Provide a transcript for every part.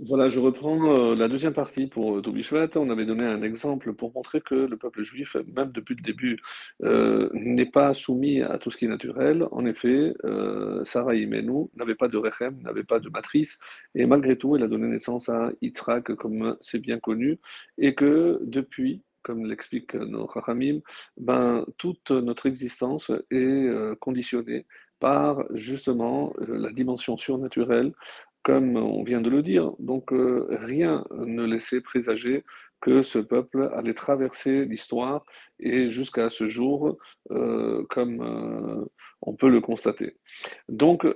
Voilà, je reprends euh, la deuxième partie pour euh, Shvat. On avait donné un exemple pour montrer que le peuple juif, même depuis le début, euh, n'est pas soumis à tout ce qui est naturel. En effet, euh, Sarah Imenu n'avait pas de rechem, n'avait pas de matrice, et malgré tout, elle a donné naissance à Yitzhak, comme c'est bien connu, et que depuis, comme l'expliquent nos Chachamim, ben, toute notre existence est conditionnée par justement la dimension surnaturelle comme on vient de le dire. Donc euh, rien ne laissait présager que ce peuple allait traverser l'histoire et jusqu'à ce jour, euh, comme euh, on peut le constater. Donc,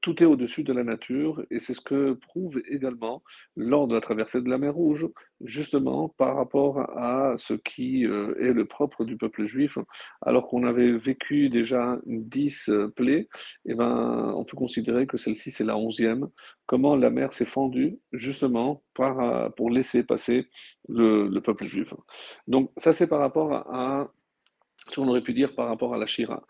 tout est au-dessus de la nature, et c'est ce que prouve également lors de la traversée de la mer Rouge, justement par rapport à ce qui euh, est le propre du peuple juif, alors qu'on avait vécu déjà dix euh, plaies, et ben, on peut considérer que celle-ci c'est la onzième. Comment la mer s'est fendue, justement, euh, pour laisser passer le, le peuple juif. Donc, ça c'est par rapport à qu'on aurait pu dire par rapport à la Shira.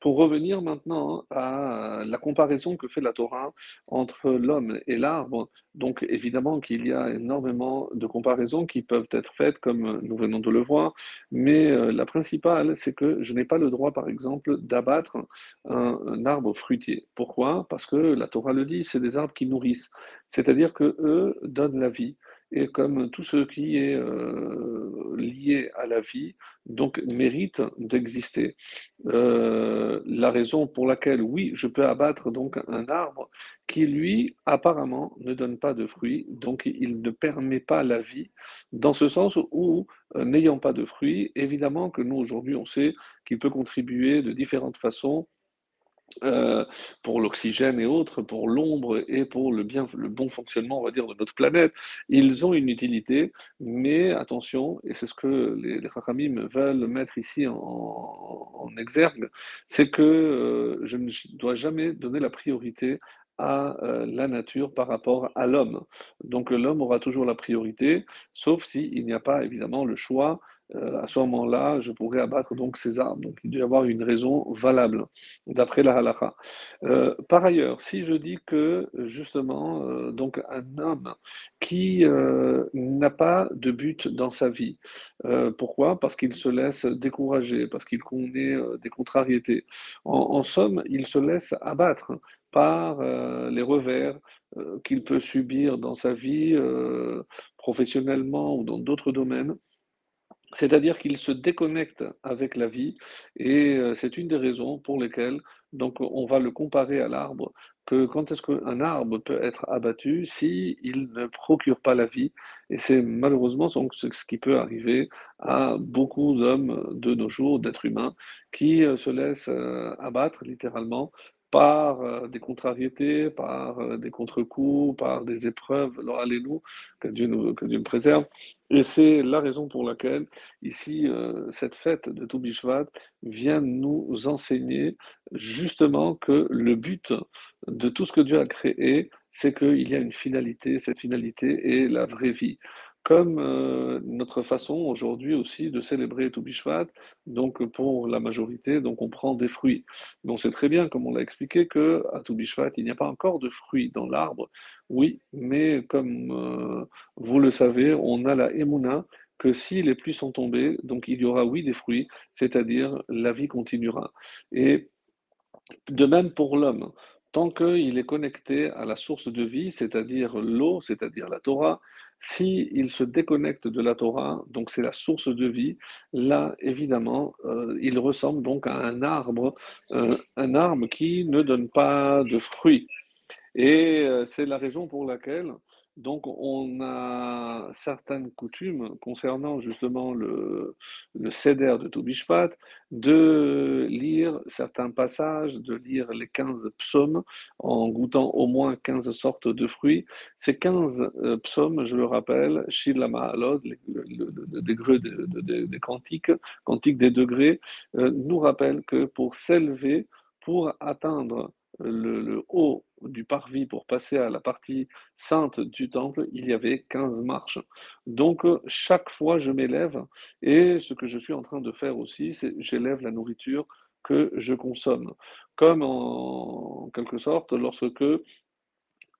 Pour revenir maintenant à la comparaison que fait la Torah entre l'homme et l'arbre, donc évidemment qu'il y a énormément de comparaisons qui peuvent être faites comme nous venons de le voir, mais euh, la principale, c'est que je n'ai pas le droit, par exemple, d'abattre un, un, arbre fruitier. Pourquoi? Parce que la Torah le dit, c'est des arbres qui nourrissent, c'est-à-dire que eux donnent la vie et comme tout ce qui est euh, lié à la vie, donc mérite d'exister. Euh, la raison pour laquelle, oui, je peux abattre donc un arbre qui, lui, apparemment, ne donne pas de fruits, donc il ne permet pas la vie, dans ce sens où, euh, n'ayant pas de fruits, évidemment que nous, aujourd'hui, on sait qu'il peut contribuer de différentes façons euh, pour l'oxygène et autres, pour l'ombre et pour le, bon fonctionnement, on va dire, de notre planète. Ils ont une utilité, mais attention, et c'est ce que les, les veulent mettre ici en, exergue, c'est que euh, je ne dois jamais donner la priorité à euh, la nature par rapport à l'homme. Donc l'homme aura toujours la priorité, sauf s'il n'y a pas évidemment le choix euh, à ce moment-là, je pourrais abattre donc ces arbres. Donc il doit y avoir une raison valable, d'après la halakha. Euh, par ailleurs, si je dis que justement, euh, donc un homme qui n'a pas de but dans sa vie, pourquoi? Parce qu'il se laisse décourager, parce qu'il connaît des contrariétés. En, somme, il se laisse abattre par les revers qu'il peut subir dans sa vie professionnellement ou dans d'autres domaines. C'est-à-dire qu'il se déconnecte avec la vie et euh, c'est une des raisons pour lesquelles on va le comparer à l'arbre que quand est-ce qu'un arbre peut être abattu si il ne procure pas la vie? Et c'est malheureusement ce qui peut arriver à beaucoup d'hommes de nos jours d'êtres humains qui euh, se laissent euh, abattre littéralement par euh, des contrariétés, par euh, des contre-coups, par des épreuves, alors allez-nous, que Dieu nous que Dieu préserve. Et c'est la raison pour laquelle, ici, euh, cette fête de Toubishvat vient nous enseigner justement que le but de tout ce que Dieu a créé, c'est qu'il y a une finalité, cette finalité est la vraie vie comme euh, notre façon aujourd'hui aussi de célébrer Toubishvat, donc pour la majorité, donc on prend des fruits. On sait très bien, comme on l'a expliqué, que à il n'y a pas encore de fruits dans l'arbre. Oui, mais comme euh, vous le savez, on a la Emouna, que si les pluies sont tombées, donc il y aura oui des fruits, c'est-à-dire la vie continuera. Et de même pour l'homme. Tant qu'il est connecté à la source de vie, c'est-à-dire l'eau, c'est-à-dire la Torah, s'il il se déconnecte de la Torah, donc c'est la source de vie, là, évidemment, euh, il ressemble donc à un arbre, euh, un arbre qui ne donne pas de fruits. Et euh, c'est la raison pour laquelle donc, on a certaines coutumes concernant justement le, le de Toubishpat, de lire certains passages, de lire les 15 psaumes en goûtant au moins 15 sortes de fruits. Ces 15 euh, psaumes, je le rappelle, Shilama Alod, le degré des de, de, de, cantiques, cantiques des degrés, euh, nous rappellent que pour s'élever, pour atteindre le, haut du parvis pour passer à la partie sainte du temple, il y avait 15 marches. Donc, chaque fois, je m'élève et ce que je suis en train de faire aussi, c'est j'élève la nourriture que je consomme. Comme en quelque sorte, lorsque,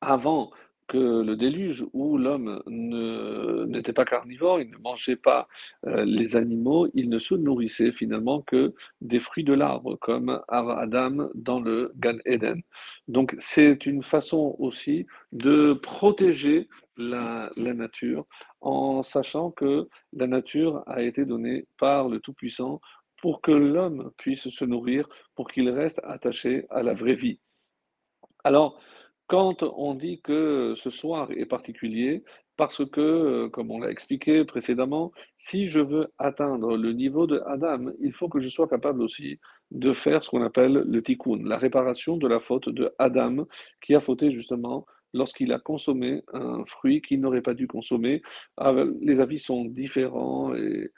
avant que le déluge où l'homme n'était pas carnivore, il ne mangeait pas euh, les animaux, il ne se nourrissait finalement que des fruits de l'arbre, comme Adam dans le Gan Eden. Donc c'est une façon aussi de protéger la, la nature en sachant que la nature a été donnée par le Tout-Puissant pour que l'homme puisse se nourrir, pour qu'il reste attaché à la vraie vie. Alors, quand on dit que ce soir est particulier, parce que, euh, comme on l'a expliqué précédemment, si je veux atteindre le niveau de Adam, il faut que je sois capable aussi de faire ce qu'on appelle le tikkun, la réparation de la faute de Adam, qui a fauté justement lorsqu'il a consommé un fruit qu'il n'aurait pas dû consommer. Ah, les avis sont différents et,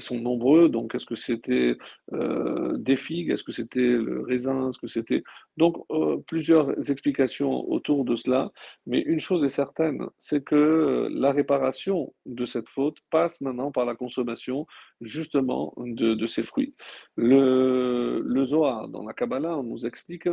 sont nombreux. Donc, est-ce que c'était euh, des figues? Est-ce que c'était le raisin? Est-ce que c'était... Donc, euh, plusieurs explications autour de cela. Mais une chose est certaine, c'est que la réparation de cette faute passe maintenant par la consommation justement de, de ces fruits. Le, le Zohar, dans la Kabbalah, on nous explique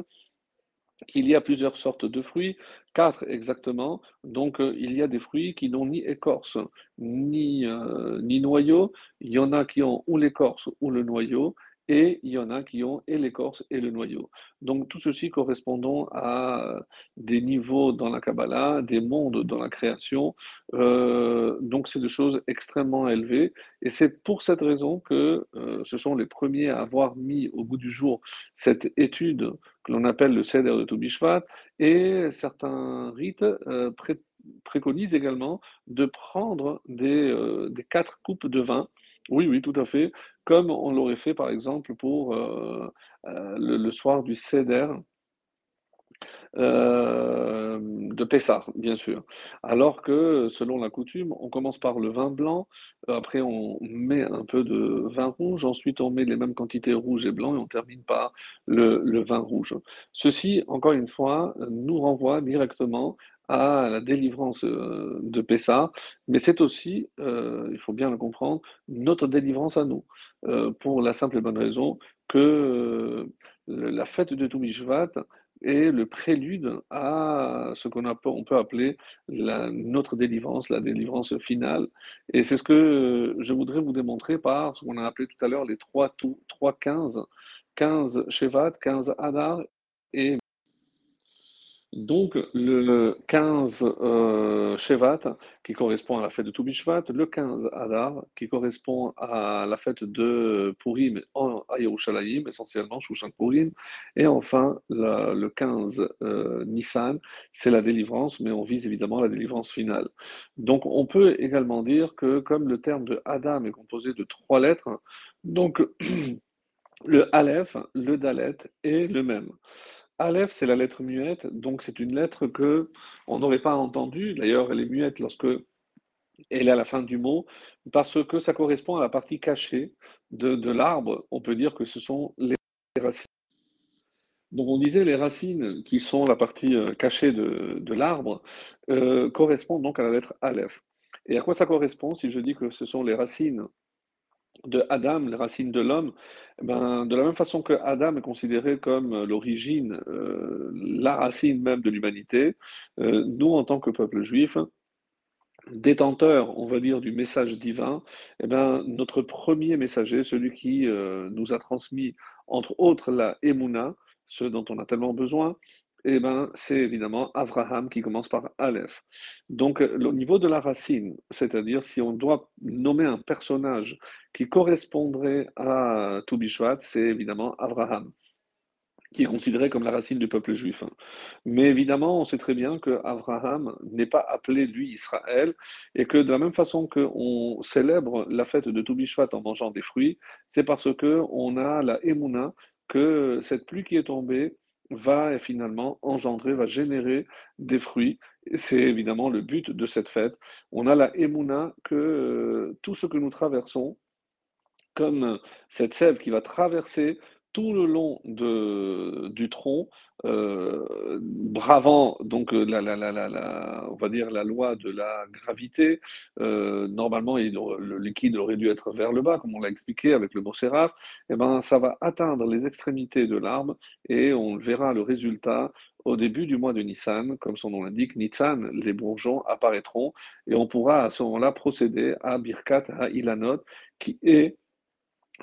qu'il y a plusieurs sortes de fruits, quatre exactement. Donc, euh, il y a des fruits qui n'ont ni écorce, ni, euh, ni noyau. Il y en a qui ont ou l'écorce ou le noyau et il y en a qui ont et l'écorce et le noyau. Donc tout ceci correspondant à des niveaux dans la Kabbalah, des mondes dans la création. Euh, donc c'est des choses extrêmement élevées et c'est pour cette raison que euh, ce sont les premiers à avoir mis au bout du jour cette étude que l'on appelle le Seder de Toubishvat et certains rites euh, pré préconisent également de prendre des quatre coupes de vin oui, oui, tout à fait. Comme on l'aurait fait, par exemple, pour euh, euh, le, soir du Seder euh, de Pessah, bien sûr. Alors que, selon la coutume, on commence par le vin blanc, après on met un peu de vin rouge, ensuite on met les mêmes quantités rouge et blanc et on termine par le vin rouge. Ceci, encore une fois, nous renvoie directement à la délivrance euh, de Pessah, mais c'est aussi, euh, il faut bien le comprendre, notre délivrance à nous, euh, pour la simple et bonne raison que la fête de Toumishvat est le prélude à ce qu'on on peut appeler la- notre délivrance, la délivrance finale. Et c'est ce que je voudrais vous démontrer par ce qu'on a appelé tout à l'heure les trois, tou- trois 15, 15 Shevat, 15 Adar et donc, le 15 euh, Shevat, qui correspond à la fête de Toubishvat, le 15 Adar, qui correspond à la fête de Purim en, à Yerushalayim, essentiellement Shushan Purim, et enfin le 15 euh, Nissan, c'est la délivrance, mais on vise évidemment la délivrance finale. Donc, on peut également dire que comme le terme de Adam est composé de trois lettres, donc le Aleph, le Dalet et le Mem. Aleph, c'est la lettre muette, donc c'est une lettre que on n'aurait pas entendue. D'ailleurs, elle est muette lorsque elle est à la fin du mot, parce que ça correspond à la partie cachée de, l'arbre. On peut dire que ce sont les racines. Donc on disait les racines qui sont la partie euh, cachée de, de l'arbre euh, correspondent donc à la lettre Aleph. Et à quoi ça correspond si je dis que ce sont les racines de Adam, les racines de l'homme, eh ben, de la même façon que Adam est considéré comme l'origine, euh, la racine même de l'humanité, euh, nous, en tant que peuple juif, détenteur, on va dire, du message divin, eh ben, notre premier messager, celui qui euh, nous a transmis, entre autres, la Emouna, ce dont on a tellement besoin, eh ben, c'est évidemment Abraham qui commence par Aleph. Donc, euh, au niveau de la racine, c'est-à-dire si on doit nommer un personnage qui correspondrait à Toubishvat, c'est évidemment Abraham qui est considéré comme la racine du peuple juif. hein. Mais évidemment, on sait très bien que Abraham n'est pas appelé, lui, Israël, et que de la même façon qu'on célèbre la fête de Toubishvat en mangeant des fruits, c'est parce que on a la émouna que cette pluie qui est tombée va finalement engendrer, va générer des fruits. C'est évidemment le but de cette fête. On a la émouna que euh, tout ce que nous traversons, comme cette sève qui va traverser tout le long du tronc, euh, bravant donc la, la, loi de la gravité. Euh, normalement, le liquide aurait dû être vers le bas, comme on l'a expliqué avec le mot. Et eh ben, ça va atteindre les extrémités de l'arbre et on verra le résultat au début du mois de Nissan, comme son nom l'indique, Nissan, les bourgeons apparaîtront et on pourra à ce moment-là procéder à Birkat à Ilanot, qui est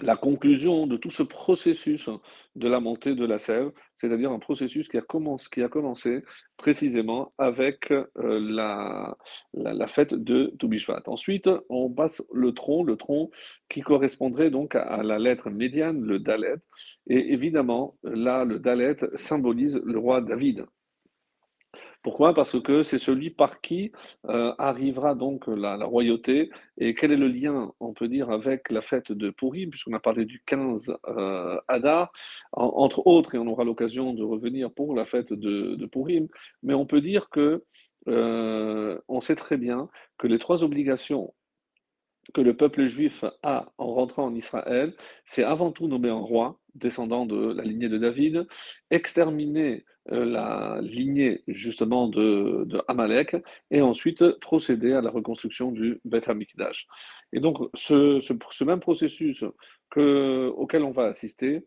la conclusion de tout ce processus de la montée de la sève, c'est-à-dire un processus qui a, commencé, précisément avec euh, la, la, fête de Toubishvat. Ensuite, on passe le tronc, le tronc qui correspondrait donc à, la lettre médiane, le Dalet. Et évidemment, là, le Dalet symbolise le roi David. Pourquoi? Parce que c'est celui par qui euh, arrivera donc la, royauté. Et quel est le lien, on peut dire, avec la fête de Purim, puisqu'on a parlé du 15 euh, Adar, entre autres, et on aura l'occasion de revenir pour la fête de, de Purim, mais on peut dire que euh, on sait très bien que les trois obligations que le peuple juif a en rentrant en Israël, c'est avant tout nommer un roi, descendant de la lignée de David, exterminer euh, la lignée justement de, Amalek, et ensuite procéder à la reconstruction du Beth Amikdash. Et donc ce, même processus que, auquel on va assister,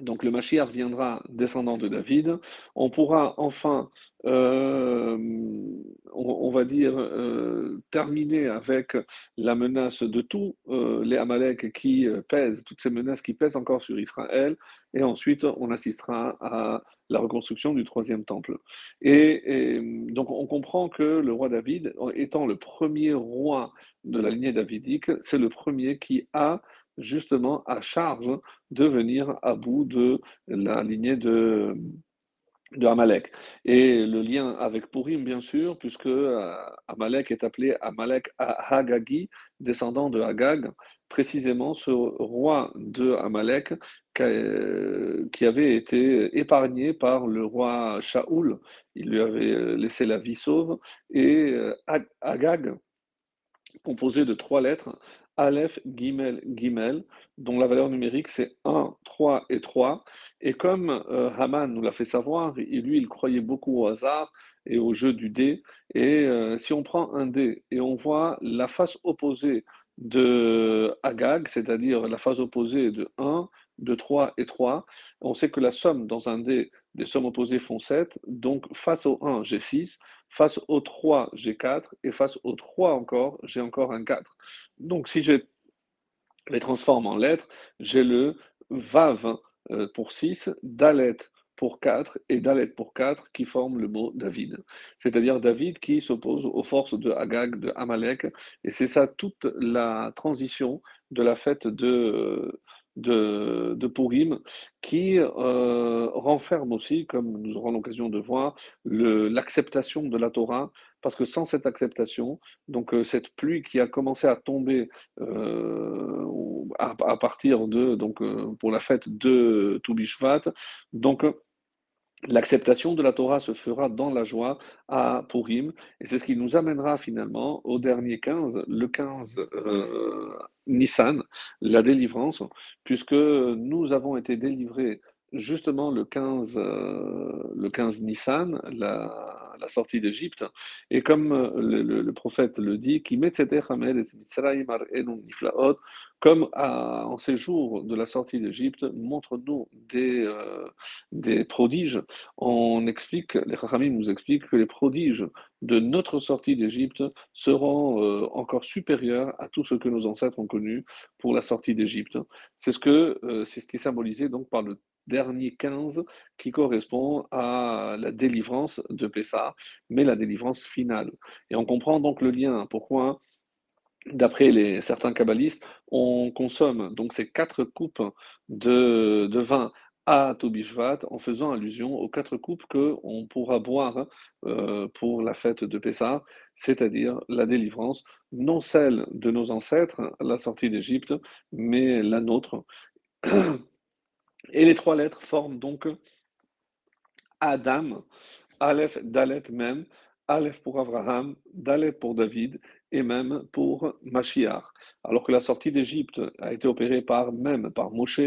donc le Mashiach viendra descendant de David. On pourra enfin, euh, on, va dire, euh, terminer avec la menace de tous euh, les Amalek qui pèsent, toutes ces menaces qui pèsent encore sur Israël. Et ensuite, on assistera à la reconstruction du troisième temple. Et, donc, on comprend que le roi David, étant le premier roi de la lignée davidique, c'est le premier qui a justement à charge de venir à bout de la lignée de, de Amalek. Et le lien avec Purim, bien sûr, puisque euh, Amalek est appelé Amalek Hagagi, descendant de Hagag, précisément ce roi de Amalek qui avait été épargné par le roi Shaoul. Il lui avait laissé la vie sauve. Et euh, Hagag, composé de trois lettres, Aleph, Gimel, Gimel, dont la valeur numérique c'est 1, 3 et 3. Et comme euh, Haman nous l'a fait savoir, lui il croyait beaucoup au hasard et au jeu du dé. Et euh, si on prend un dé et on voit la face opposée de Agag, c'est-à-dire la face opposée de 1, de 3 et 3, on sait que la somme dans un dé des sommes opposées font 7. Donc face au 1, j'ai 6. Face au 3, j'ai 4. Et face au 3 encore, j'ai encore un 4. Donc si je les transforme en lettres, j'ai le Vav euh, pour 6, Dalet pour 4 et Dalet pour 4 qui forment le mot David. C'est-à-dire David qui s'oppose aux forces de Agag, de Amalek. Et c'est ça toute la transition de la fête de de, de Purim, qui euh, renferme aussi, comme nous aurons l'occasion de voir, l'acceptation de la Torah, parce que sans cette acceptation, donc euh, cette pluie qui a commencé à tomber euh, à, à, partir de, donc pour la fête de Toubishvat, donc L'acceptation de la Torah se fera dans la joie à Purim, et c'est ce qui nous amènera finalement au dernier 15, le 15 euh, Nissan, la délivrance, puisque nous avons été délivrés justement le 15, euh, le 15 Nissan, la, sortie d'Égypte. Et comme euh, le, prophète le dit, qui met comme en ces jours de la sortie d'Égypte, montre-nous des, euh, des prodiges. On explique, les Chachamim nous expliquent que les prodiges de notre sortie d'Égypte seront encore supérieurs à tout ce que nos ancêtres ont connu pour la sortie d'Égypte. C'est ce ce qui est symbolisé donc par le dernier 15 qui correspond à la délivrance de Pessah, mais la délivrance finale. Et on comprend donc le lien. Pourquoi D'après certains kabbalistes, on consomme donc ces quatre coupes de, vin à Tobishvat en faisant allusion aux quatre coupes que on pourra boire euh, pour la fête de Pessah, c'est-à-dire la délivrance, non celle de nos ancêtres, la sortie d'Égypte, mais la nôtre. Et les trois lettres forment donc Adam, Aleph, Dalet même, Aleph pour Abraham, Dalet pour David et même pour Mashiach. Alors que la sortie d'Égypte a été opérée par même par Moshe,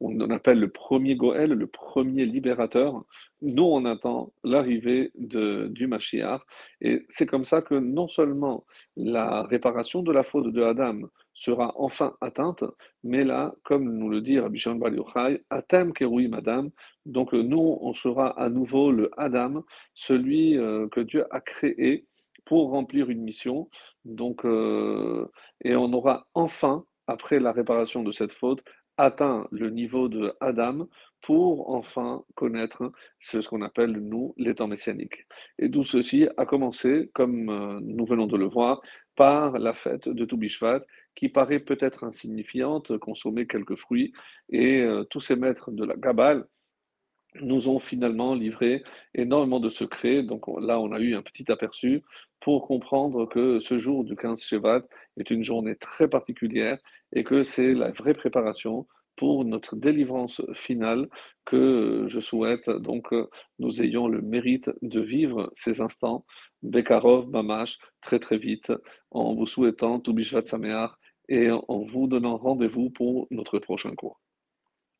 on en appelle le premier Goël, le premier libérateur, nous on attend l'arrivée du Mashiach. Et c'est comme ça que non seulement la réparation de la faute de Adam sera enfin atteinte, mais là, comme nous le dit Rabbi Shimon Bar Yochai, Atem Kerouim Adam, donc nous, on sera à nouveau le Adam, celui euh, que Dieu a créé pour remplir une mission. Donc, euh, et on aura enfin, après la réparation de cette faute, atteint le niveau de Adam pour enfin connaître ce, qu'on appelle, nous, les temps messianiques. Et d'où ceci a commencé, comme euh, nous venons de le voir, par la fête de Toubishvat, qui paraît peut-être insignifiante, consommer quelques fruits, et euh, tous ces maîtres de la Gabale nous ont finalement livré énormément de secrets. Donc là, on a eu un petit aperçu pour comprendre que ce jour du 15 Shevat est une journée très particulière et que c'est la vraie préparation pour notre délivrance finale que je souhaite donc nous ayons le mérite de vivre ces instants Bekarov, Mamash, très très vite, en vous souhaitant tout Sameach et en vous donnant rendez-vous pour notre prochain cours.